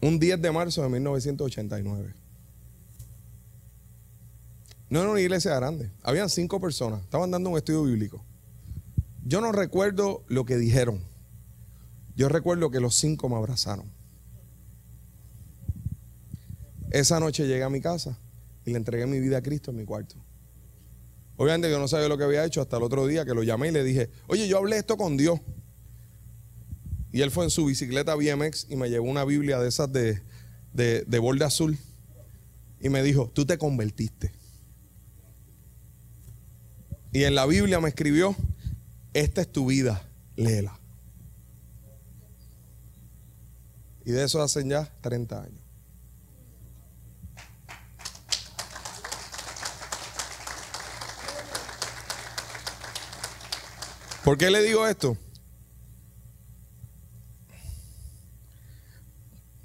A: Un 10 de marzo de 1989. No era una iglesia grande. Habían cinco personas. Estaban dando un estudio bíblico. Yo no recuerdo lo que dijeron. Yo recuerdo que los cinco me abrazaron. Esa noche llegué a mi casa y le entregué mi vida a Cristo en mi cuarto. Obviamente yo no sabía lo que había hecho hasta el otro día que lo llamé y le dije, oye, yo hablé esto con Dios. Y él fue en su bicicleta BMX y me llevó una Biblia de esas de, de, de borde azul. Y me dijo, tú te convertiste. Y en la Biblia me escribió, esta es tu vida, léela. Y de eso hacen ya 30 años. ¿Por qué le digo esto?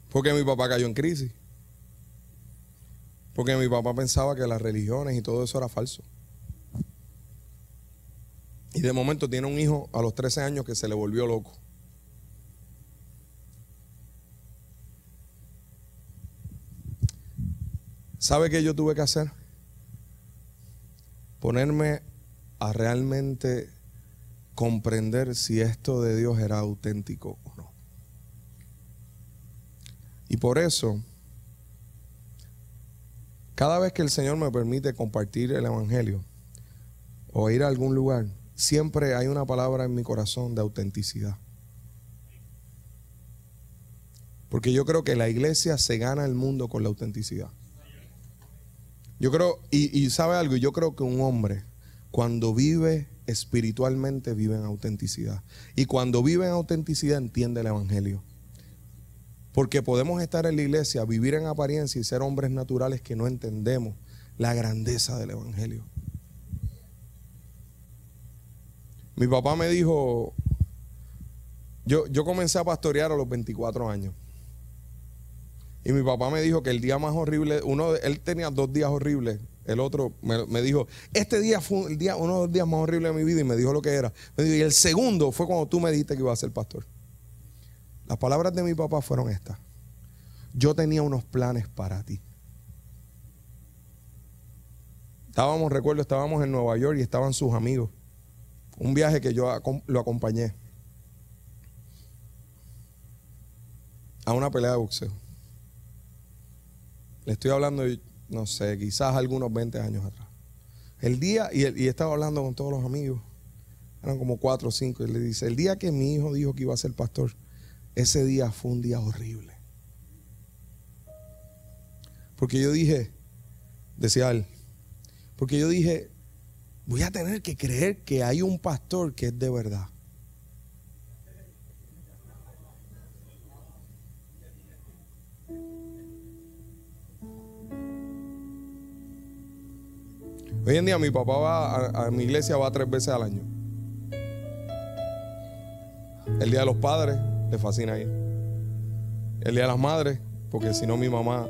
A: Porque mi papá cayó en crisis. Porque mi papá pensaba que las religiones y todo eso era falso. Y de momento tiene un hijo a los 13 años que se le volvió loco. ¿Sabe qué yo tuve que hacer? Ponerme a realmente comprender si esto de Dios era auténtico o no. Y por eso, cada vez que el Señor me permite compartir el Evangelio o ir a algún lugar, siempre hay una palabra en mi corazón de autenticidad. Porque yo creo que la iglesia se gana el mundo con la autenticidad. Yo creo, y, sabe algo, yo creo que un hombre cuando vive espiritualmente vive en autenticidad. Y cuando vive en autenticidad entiende el Evangelio. Porque podemos estar en la iglesia, vivir en apariencia y ser hombres naturales que no entendemos la grandeza del Evangelio. Mi papá me dijo, yo, yo comencé a pastorear a los 24 años. Y mi papá me dijo que el día más horrible, uno, él tenía dos días horribles. El otro me, dijo, este día fue el día, uno de los días más horribles de mi vida y me dijo lo que era. Me dijo, y el segundo fue cuando tú me dijiste que iba a ser pastor. Las palabras de mi papá fueron estas. Yo tenía unos planes para ti. Estábamos, recuerdo, estábamos en Nueva York y estaban sus amigos. Un viaje que yo lo acompañé a una pelea de boxeo. Le estoy hablando, no sé, quizás algunos 20 años atrás. El día, y, y estaba hablando con todos los amigos, eran como cuatro o cinco, y le dice, el día que mi hijo dijo que iba a ser pastor, ese día fue un día horrible. Porque yo dije, decía él, Porque yo dije, voy a tener que creer que hay un pastor que es de verdad. Hoy en día mi papá va a, mi iglesia va tres veces al año. El día de los padres le fascina ir. El día de las madres, porque si no mi mamá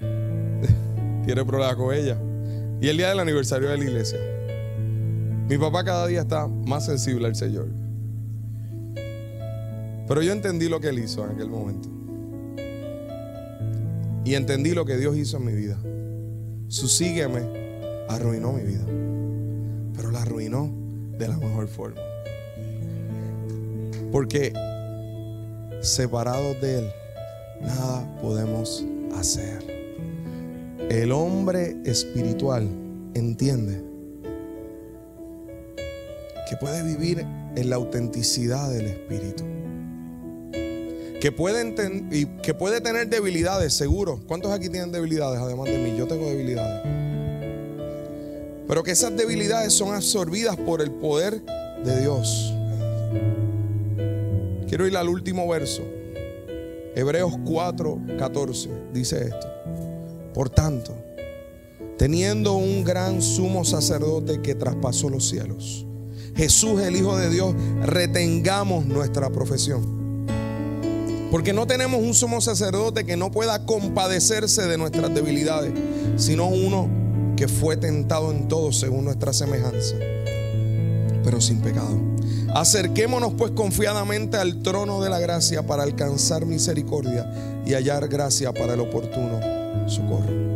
A: tiene problemas con ella. Y el día del aniversario de la iglesia. Mi papá cada día está más sensible al Señor. Pero yo entendí lo que él hizo en aquel momento. Y entendí lo que Dios hizo en mi vida. Su sígueme arruinó mi vida, pero la arruinó de la mejor forma. Porque separados de Él, nada podemos hacer. El hombre espiritual entiende que puede vivir en la autenticidad del Espíritu. Que puede, que puede tener debilidades, seguro. ¿Cuántos aquí tienen debilidades además de mí? Yo tengo debilidades. Pero que esas debilidades son absorbidas por el poder de Dios. Quiero ir al último verso. Hebreos 4, 14 dice esto. Por tanto, teniendo un gran sumo sacerdote que traspasó los cielos, Jesús el Hijo de Dios, retengamos nuestra profesión. Porque no tenemos un sumo sacerdote que no pueda compadecerse de nuestras debilidades, sino uno que fue tentado en todo según nuestra semejanza, pero sin pecado. Acerquémonos pues confiadamente al trono de la gracia para alcanzar misericordia y hallar gracia para el oportuno socorro.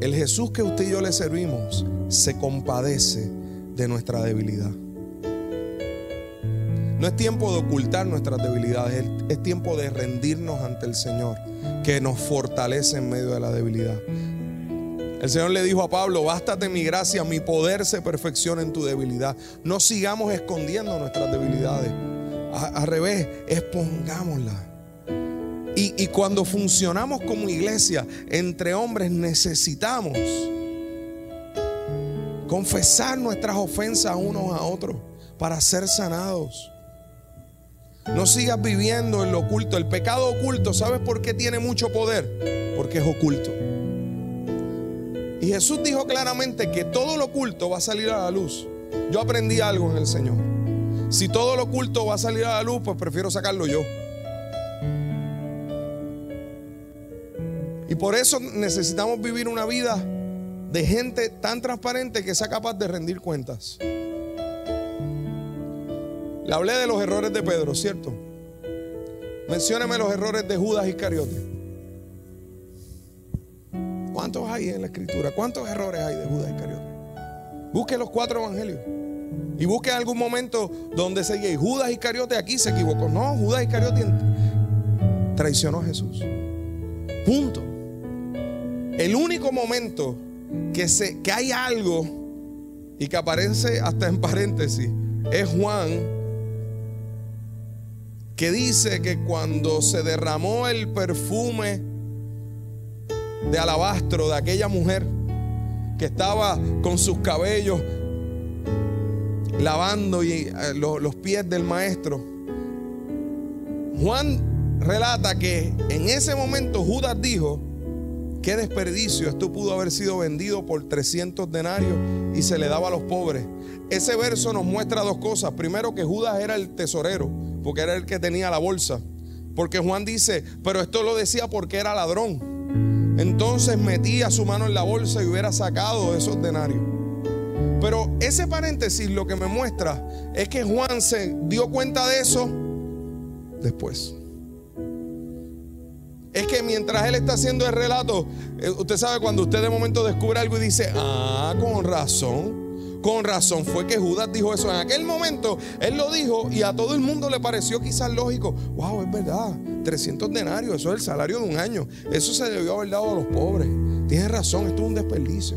A: El Jesús que usted y yo le servimos se compadece de nuestra debilidad. No es tiempo de ocultar nuestras debilidades, es tiempo de rendirnos ante el Señor, que nos fortalece en medio de la debilidad. El Señor le dijo a Pablo, bástate mi gracia, mi poder se perfecciona en tu debilidad. No sigamos escondiendo nuestras debilidades. Al revés, expongámoslas. Y, y cuando funcionamos como iglesia entre hombres necesitamos confesar nuestras ofensas unos a otros para ser sanados. No sigas viviendo en lo oculto. El pecado oculto, ¿sabes por qué tiene mucho poder? Porque es oculto. Y Jesús dijo claramente que todo lo oculto va a salir a la luz. Yo aprendí algo en el Señor. Si todo lo oculto va a salir a la luz, pues prefiero sacarlo yo. Y por eso necesitamos vivir una vida de gente tan transparente que sea capaz de rendir cuentas. Le hablé de los errores de Pedro, ¿cierto? Mencióneme los errores de Judas Iscariote. ¿Cuántos hay en la escritura? ¿Cuántos errores hay de Judas Iscariote? Busque los cuatro evangelios. Y busque algún momento donde se diga, Judas Iscariote aquí se equivocó. No, Judas Iscariote traicionó a Jesús. Punto. El único momento que, se, que hay algo y que aparece hasta en paréntesis es Juan que dice que cuando se derramó el perfume de alabastro de aquella mujer que estaba con sus cabellos lavando y, eh, los pies del maestro. Juan relata que en ese momento Judas dijo, qué desperdicio, esto pudo haber sido vendido por 300 denarios y se le daba a los pobres. Ese verso nos muestra dos cosas. Primero que Judas era el tesorero, porque era el que tenía la bolsa. Porque Juan dice, pero esto lo decía porque era ladrón. Entonces metía su mano en la bolsa y hubiera sacado esos denarios. Pero ese paréntesis lo que me muestra es que Juan se dio cuenta de eso después. Es que mientras él está haciendo el relato, eh, usted sabe cuando usted de momento descubre algo y dice, ah, con razón. Con razón fue que Judas dijo eso. En aquel momento él lo dijo y a todo el mundo le pareció quizás lógico. Wow, es verdad. 300 denarios, eso es el salario de un año. Eso se debió haber dado a los pobres. Tienes razón, esto es un desperdicio.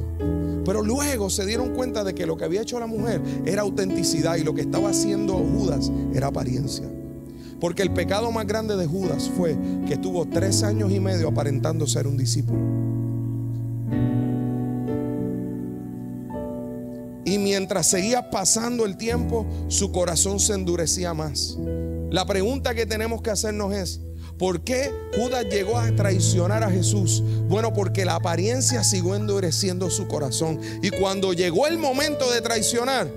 A: Pero luego se dieron cuenta de que lo que había hecho la mujer era autenticidad y lo que estaba haciendo Judas era apariencia. Porque el pecado más grande de Judas fue que estuvo tres años y medio aparentando ser un discípulo. Mientras seguía pasando el tiempo, su corazón se endurecía más. La pregunta que tenemos que hacernos es, ¿por qué Judas llegó a traicionar a Jesús? Bueno, porque la apariencia siguió endureciendo su corazón. Y cuando llegó el momento de traicionar,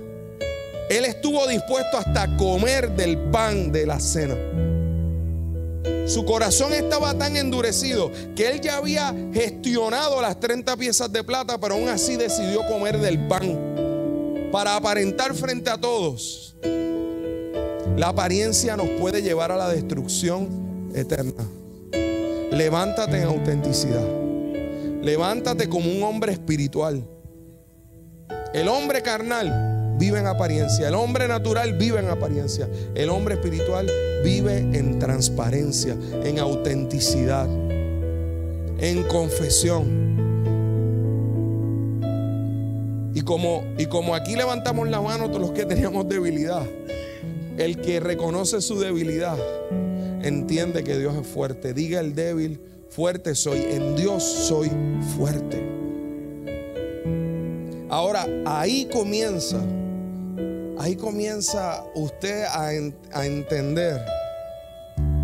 A: él estuvo dispuesto hasta comer del pan de la cena. Su corazón estaba tan endurecido que él ya había gestionado las 30 piezas de plata, pero aún así decidió comer del pan para aparentar frente a todos. La apariencia nos puede llevar a la destrucción eterna. Levántate en autenticidad. Levántate como un hombre espiritual. El hombre carnal vive en apariencia. El hombre natural vive en apariencia. El hombre espiritual vive en transparencia, en autenticidad, en confesión. Y como, y como aquí levantamos la mano todos los que teníamos debilidad, el que reconoce su debilidad entiende que Dios es fuerte. Diga el débil, fuerte soy. En Dios soy fuerte. Ahora, ahí comienza ahí comienza usted a, entender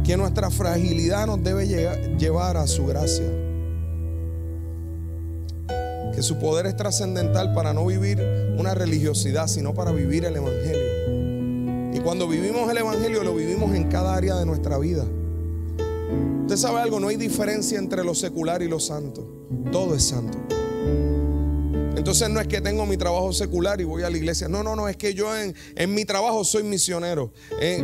A: que nuestra fragilidad nos debe llevar a su gracia. Que su poder es trascendental para no vivir una religiosidad, sino para vivir el Evangelio. Y cuando vivimos el Evangelio, lo vivimos en cada área de nuestra vida. Usted sabe algo, no hay diferencia entre lo secular y lo santo. Todo es santo. Entonces no es que tengo mi trabajo secular y voy a la iglesia. No, no, no, es que yo en, mi trabajo soy misionero.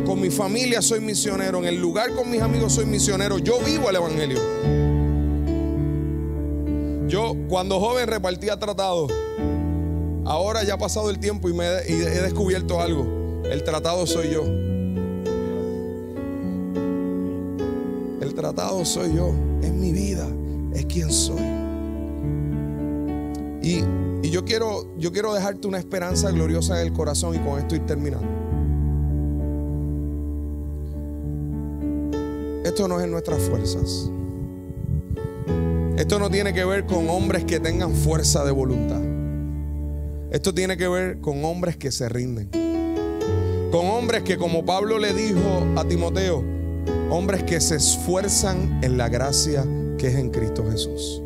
A: con mi familia soy misionero. En el lugar con mis amigos soy misionero. Yo vivo el Evangelio. Yo cuando joven repartía tratados. Ahora ya ha pasado el tiempo y, me, he descubierto algo. El tratado soy yo. El tratado soy yo. Es mi vida. Es quien soy. Y y yo quiero, yo quiero dejarte una esperanza gloriosa en el corazón y con esto ir terminando. Esto no es en nuestras fuerzas. Esto no tiene que ver con hombres que tengan fuerza de voluntad. Esto tiene que ver con hombres que se rinden. Con hombres que, como Pablo le dijo a Timoteo, hombres que se esfuerzan en la gracia que es en Cristo Jesús.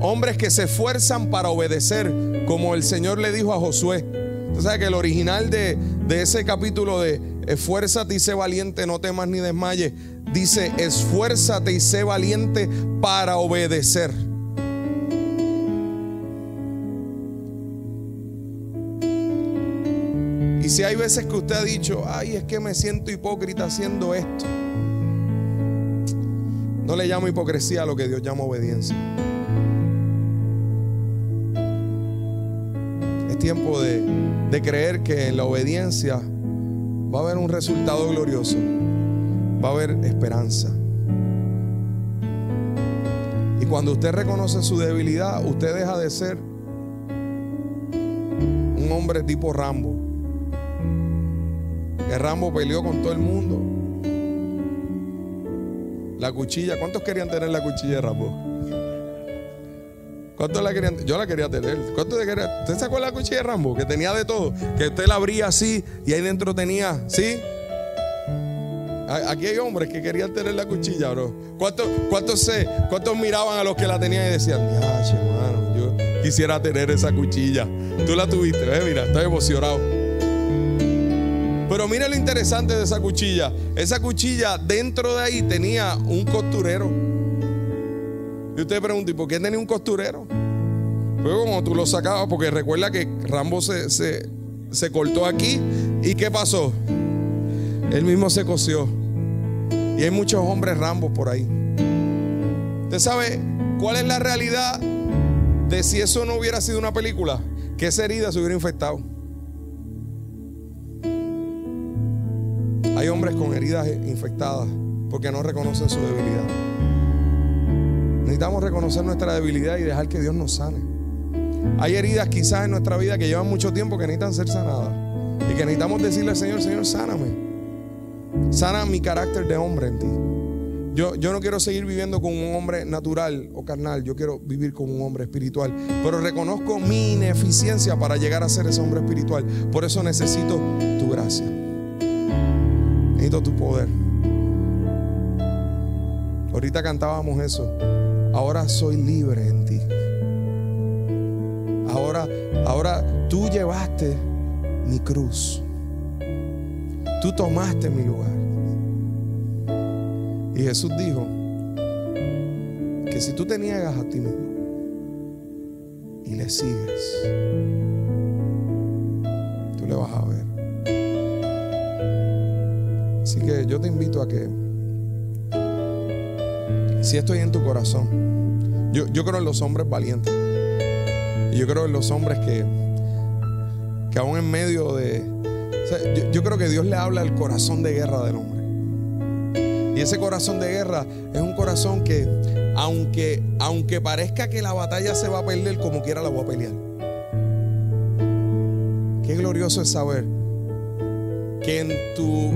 A: Hombres que se esfuerzan para obedecer, como el Señor le dijo a Josué. Usted sabe que el original de, de ese capítulo de esfuérzate y sé valiente, no temas ni desmayes, dice esfuérzate y sé valiente para obedecer. Y si hay veces que usted ha dicho, ay, es que me siento hipócrita haciendo esto. No le llamo hipocresía a lo que Dios llama obediencia. tiempo de, creer que en la obediencia va a haber un resultado glorioso, va a haber esperanza. Y cuando usted reconoce su debilidad, usted deja de ser un hombre tipo Rambo. Que Rambo peleó con todo el mundo. La cuchilla, ¿cuántos querían tener la cuchilla de Rambo? ¿Cuántos la querían? Yo la quería tener. ¿Cuántos de quería? ¿Usted sacó la cuchilla de Rambo? Que tenía de todo. Que usted la abría así y ahí dentro tenía, ¿sí? Aquí hay hombres que querían tener la cuchilla, bro. ¿Cuántos, se, miraban a los que la tenían y decían, ya, hermano, yo quisiera tener esa cuchilla? Tú la tuviste, ¿eh? Mira, estoy emocionado. Pero mira lo interesante de esa cuchilla. Esa cuchilla dentro de ahí tenía un costurero. Y usted pregunta, ¿y por qué tenía un costurero? Pues como tú lo sacabas, porque recuerda que Rambo se, se, cortó aquí. ¿Y qué pasó? Él mismo se cosió. Y hay muchos hombres Rambos por ahí. ¿Usted sabe cuál es la realidad de si eso no hubiera sido una película? Que esa herida se hubiera infectado. Hay hombres con heridas infectadas porque no reconocen su debilidad. Necesitamos reconocer nuestra debilidad y dejar que Dios nos sane. Hay heridas quizás en nuestra vida que llevan mucho tiempo que necesitan ser sanadas. Y que necesitamos decirle al Señor, Señor, sáname. Sana mi carácter de hombre en ti. Yo, yo, no quiero seguir viviendo con un hombre natural o carnal, yo quiero vivir con un hombre espiritual. Pero reconozco mi ineficiencia para llegar a ser ese hombre espiritual. Por eso necesito tu gracia. Necesito tu poder. Ahorita cantábamos eso. Ahora soy libre en ti. Ahora, ahora tú llevaste mi cruz. Tú tomaste mi lugar. Y Jesús dijo que si tú te niegas a ti mismo y le sigues, tú le vas a ver. Así que yo te invito a que, si estoy en tu corazón, yo, yo creo en los hombres valientes. Y yo creo en los hombres que, que aún en medio de... yo, yo creo que Dios le habla al corazón de guerra del hombre. Y ese corazón de guerra es un corazón que, aunque, aunque parezca que la batalla se va a perder, como quiera la voy a pelear. Qué glorioso es saber que en tu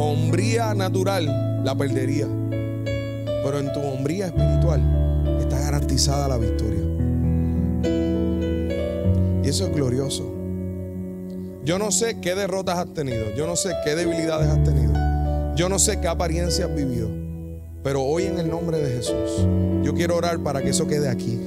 A: hombría natural la perdería, pero en tu hombría espiritual está garantizada la victoria. Y eso es glorioso. Yo no sé qué derrotas has tenido, yo no sé qué debilidades has tenido, yo no sé qué apariencia has vivido, pero hoy en el nombre de Jesús, yo quiero orar para que eso quede aquí.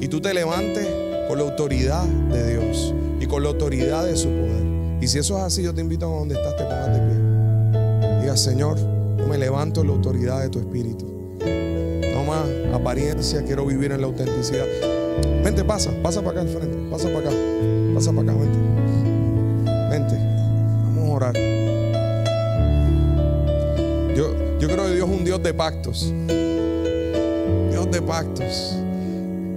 A: Y tú te levantes con la autoridad de Dios y con la autoridad de su poder. Y si eso es así, yo te invito a donde estás, te pongas de pie. Diga, Señor, yo me levanto en la autoridad de tu espíritu. No más apariencia, quiero vivir en la autenticidad. Vente, pasa, pasa para acá al frente, pasa para acá, pasa para acá, vente. Vente, vamos a orar. Yo, creo que Dios es un Dios de pactos. Dios de pactos.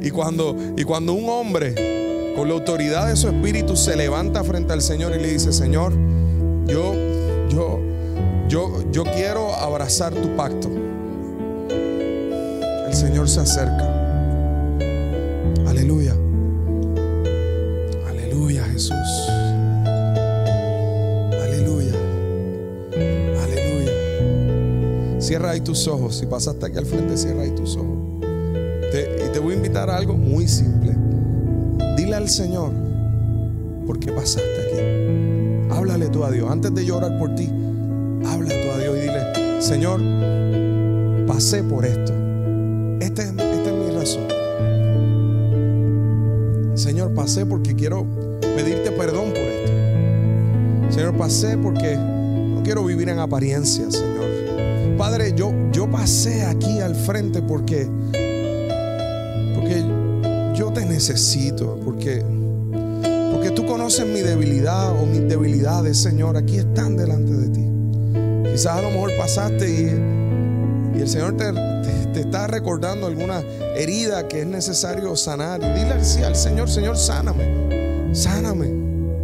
A: Y cuando, y cuando un hombre con la autoridad de su espíritu se levanta frente al Señor y le dice, Señor, yo, yo, yo, yo quiero abrazar tu pacto. El Señor se acerca. Aleluya, ahí tus ojos. Si pasaste aquí al frente, cierra ahí tus ojos. Te, y te voy a invitar a algo muy simple. Dile al Señor, ¿por qué pasaste aquí? Háblale tú a Dios. Antes de llorar por ti, habla tú a Dios y dile, Señor, pasé por esto. Esta es, esta es mi razón. Señor, pasé porque quiero pedirte perdón por esto. Señor, pasé porque no quiero vivir en apariencia, Señor. Pasé aquí al frente porque, porque yo te necesito, porque, porque tú conoces mi debilidad o mis debilidades, Señor. Aquí están delante de ti. Quizás a lo mejor pasaste y, y el Señor te, te, te, está recordando alguna herida que es necesario sanar. Y dile así al Señor, Señor, sáname, sáname.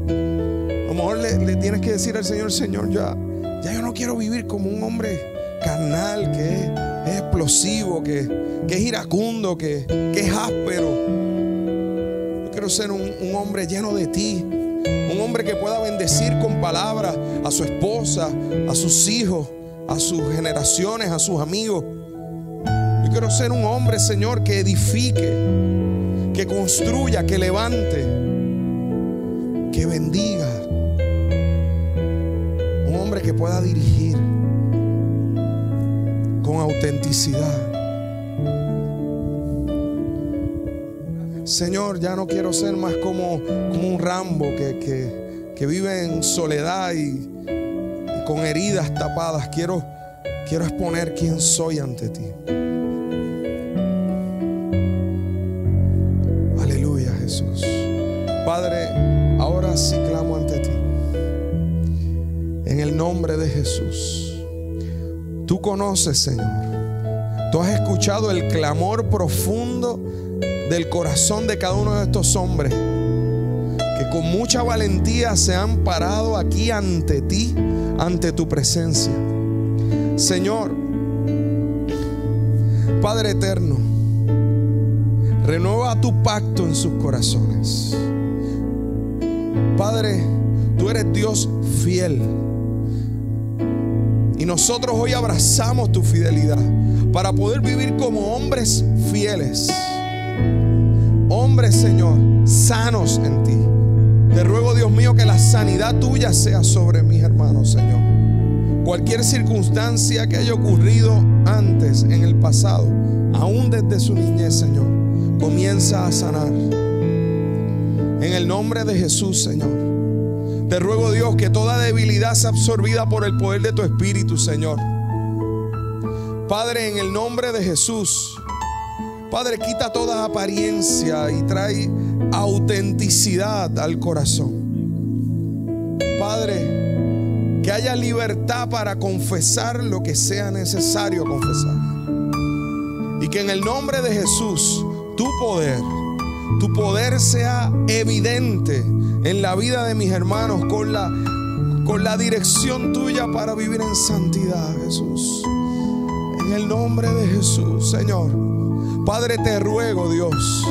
A: A lo mejor le, le, tienes que decir al Señor, Señor, ya, ya yo no quiero vivir como un hombre carnal que es, explosivo, que, es iracundo, que, es áspero. Yo quiero ser un hombre lleno de ti. Un hombre que pueda bendecir con palabras a su esposa, a sus hijos, a sus generaciones, a sus amigos. Yo quiero ser un hombre, Señor, que edifique, que construya, que levante, que bendiga. Un hombre que pueda dirigir con autenticidad. Señor, ya no quiero ser más como, un Rambo que, vive en soledad y, y, con heridas tapadas. Quiero, quiero exponer quién soy ante ti. Aleluya, Jesús. Padre, ahora sí clamo ante ti. En el nombre de Jesús. Tú conoces, Señor. Tú has escuchado el clamor profundo del corazón de cada uno de estos hombres que con mucha valentía se han parado aquí ante ti, ante tu presencia. Señor, Padre eterno, renueva tu pacto en sus corazones. Padre, tú eres Dios fiel. Y nosotros hoy abrazamos tu fidelidad para poder vivir como hombres fieles. Hombres, Señor, sanos en ti. Te ruego, Dios mío, que la sanidad tuya sea sobre mis hermanos, Señor. Cualquier circunstancia que haya ocurrido antes, en el pasado, aún desde su niñez, Señor, comienza a sanar. En el nombre de Jesús, Señor. Te ruego, Dios, que toda debilidad sea absorbida por el poder de tu Espíritu, Señor. Padre, en el nombre de Jesús. Padre, quita toda apariencia y trae autenticidad al corazón. Padre, que haya libertad para confesar lo que sea necesario confesar. Y que en el nombre de Jesús, tu poder, tu poder sea evidente en la vida de mis hermanos con la, con la dirección tuya para vivir en santidad, Jesús. En el nombre de Jesús, Señor. Padre, te ruego, Dios,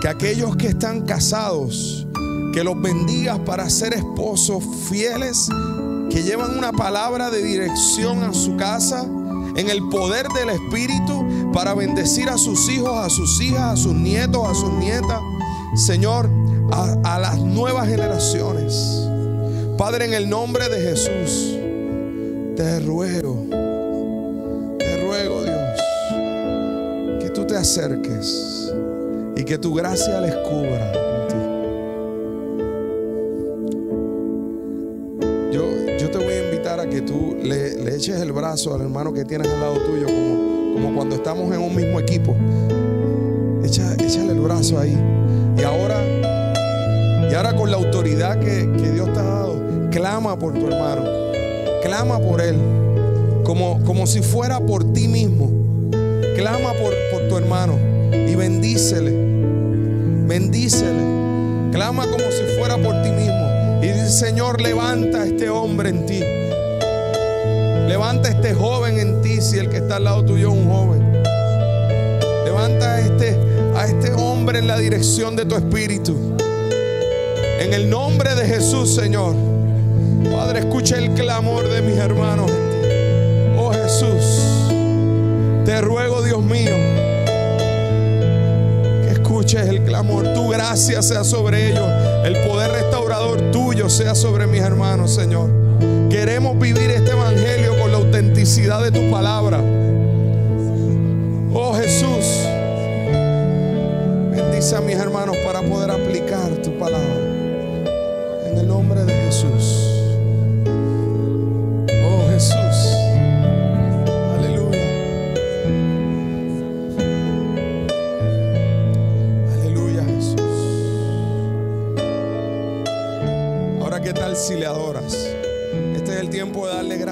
A: que aquellos que están casados, que los bendigas para ser esposos fieles, que llevan una palabra de dirección a su casa, en el poder del Espíritu, para bendecir a sus hijos, a sus hijas, a sus nietos, a sus nietas. Señor, a, las nuevas generaciones. Padre, en el nombre de Jesús, te ruego, te ruego Dios, que tú te acerques y que tu gracia les cubra. Yo, te voy a invitar a que tú le, eches el brazo al hermano que tienes al lado tuyo, como, como cuando estamos en un mismo equipo. Echa, échale el brazo ahí. Y ahora ahora con la autoridad que, Dios te ha dado, clama por tu hermano. Clama por él. Como, como si fuera por ti mismo. Clama por, por tu hermano. Y bendícele. Bendícele. Clama como si fuera por ti mismo. Y dice, Señor, levanta a este hombre en ti. Levanta a este joven en ti si el que está al lado tuyo es un joven. Levanta a este, a este hombre en la dirección de tu espíritu. En el nombre de Jesús, Señor. Padre, escucha el clamor de mis hermanos. Oh Jesús, te ruego, Dios mío, que escuches el clamor. Tu gracia sea sobre ellos. El poder restaurador tuyo sea sobre mis hermanos, Señor. Queremos vivir este evangelio con la autenticidad de tu palabra. Oh Jesús, bendice a mis hermanos para poder aplicar tu palabra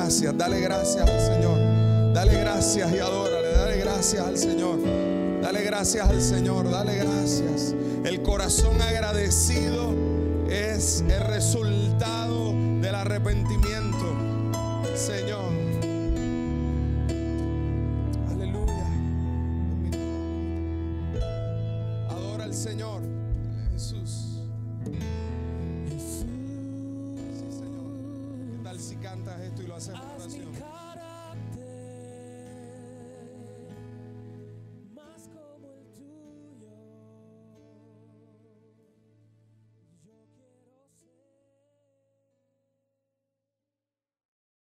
A: Dale gracias al Señor. Dale gracias y adórale. Dale gracias al Señor. Dale gracias al Señor. Dale gracias. El corazón agradecido es el resultado del arrepentimiento.